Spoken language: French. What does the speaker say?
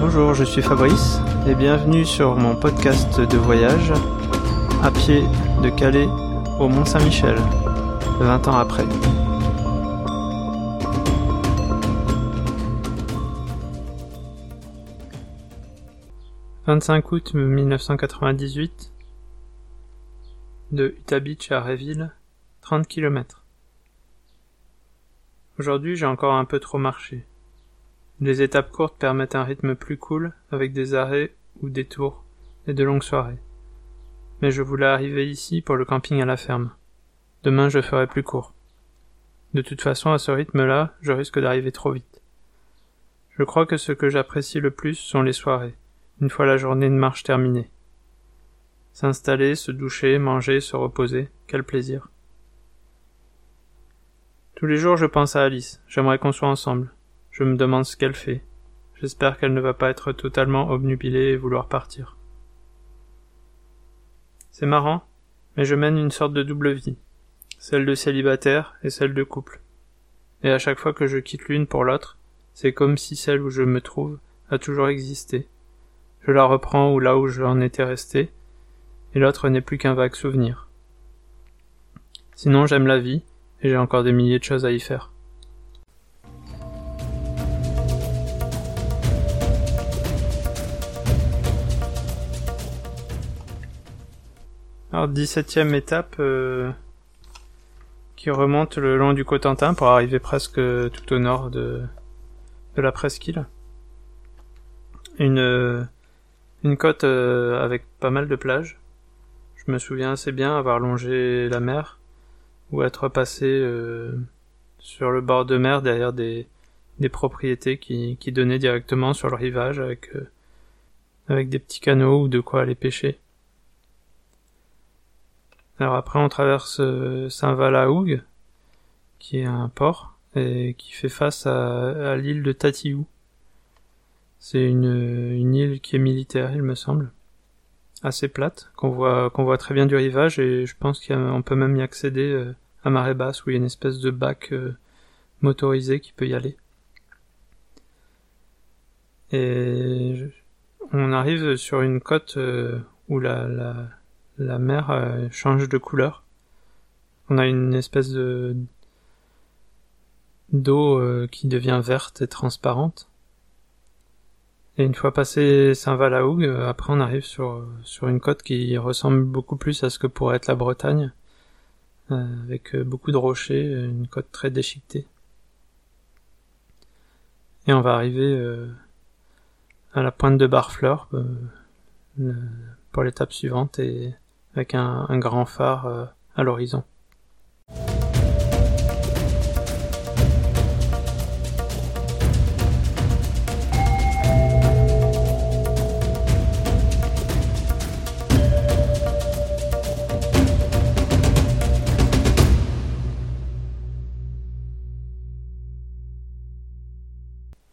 Bonjour, je suis Fabrice et bienvenue sur mon podcast de voyage à pied de Calais au Mont Saint-Michel, 20 ans après. « 25 août 1998 de Utah Beach à Réville, 30 km. Aujourd'hui j'ai encore un peu trop marché. Les étapes courtes permettent un rythme plus cool, avec des arrêts ou des tours, et de longues soirées. Mais je voulais arriver ici pour le camping à la ferme. Demain je ferai plus court. De toute façon, à ce rythme-là, je risque d'arriver trop vite. Je crois que ce que j'apprécie le plus sont les soirées, une fois la journée de marche terminée. S'installer, se doucher, manger, se reposer, quel plaisir. Tous les jours je pense à Alice, j'aimerais qu'on soit ensemble. Je me demande ce qu'elle fait. J'espère qu'elle ne va pas être totalement obnubilée et vouloir partir. C'est marrant, mais je mène une sorte de double vie, celle de célibataire et celle de couple. Et à chaque fois que je quitte l'une pour l'autre, c'est comme si celle où je me trouve a toujours existé. Je la reprends où là où j'en étais resté, et l'autre n'est plus qu'un vague souvenir. Sinon j'aime la vie, et j'ai encore des milliers de choses à y faire. Alors, 17ème étape euh, qui remonte le long du Cotentin pour arriver presque tout au nord de, de la presqu'île. Une, euh, une côte euh, avec pas mal de plages. Je me souviens assez bien avoir longé la mer ou être passé sur le bord de mer derrière des, des propriétés qui, qui donnaient directement sur le rivage avec, avec des petits canaux ou de quoi aller pêcher. Alors après, on traverse euh, Saint-Val-à-Hougue, qui est un port, et qui fait face à, l'île de Tatiou. C'est une, île qui est militaire, il me semble. Assez plate, qu'on voit, très bien du rivage, et je pense qu'on peut même y accéder euh, à marée basse, où il y a une espèce de bac euh, motorisé qui peut y aller. Et on arrive sur une côte où la, la mer euh, change de couleur. On a une espèce de d'eau euh, qui devient verte et transparente. Et une fois passé Saint-Valahougue, euh, après on arrive sur, sur une côte qui ressemble beaucoup plus à ce que pourrait être la Bretagne, avec beaucoup de rochers, une côte très déchiquetée. Et on va arriver à la pointe de Barfleur pour l'étape suivante et avec un, grand phare euh, à l'horizon.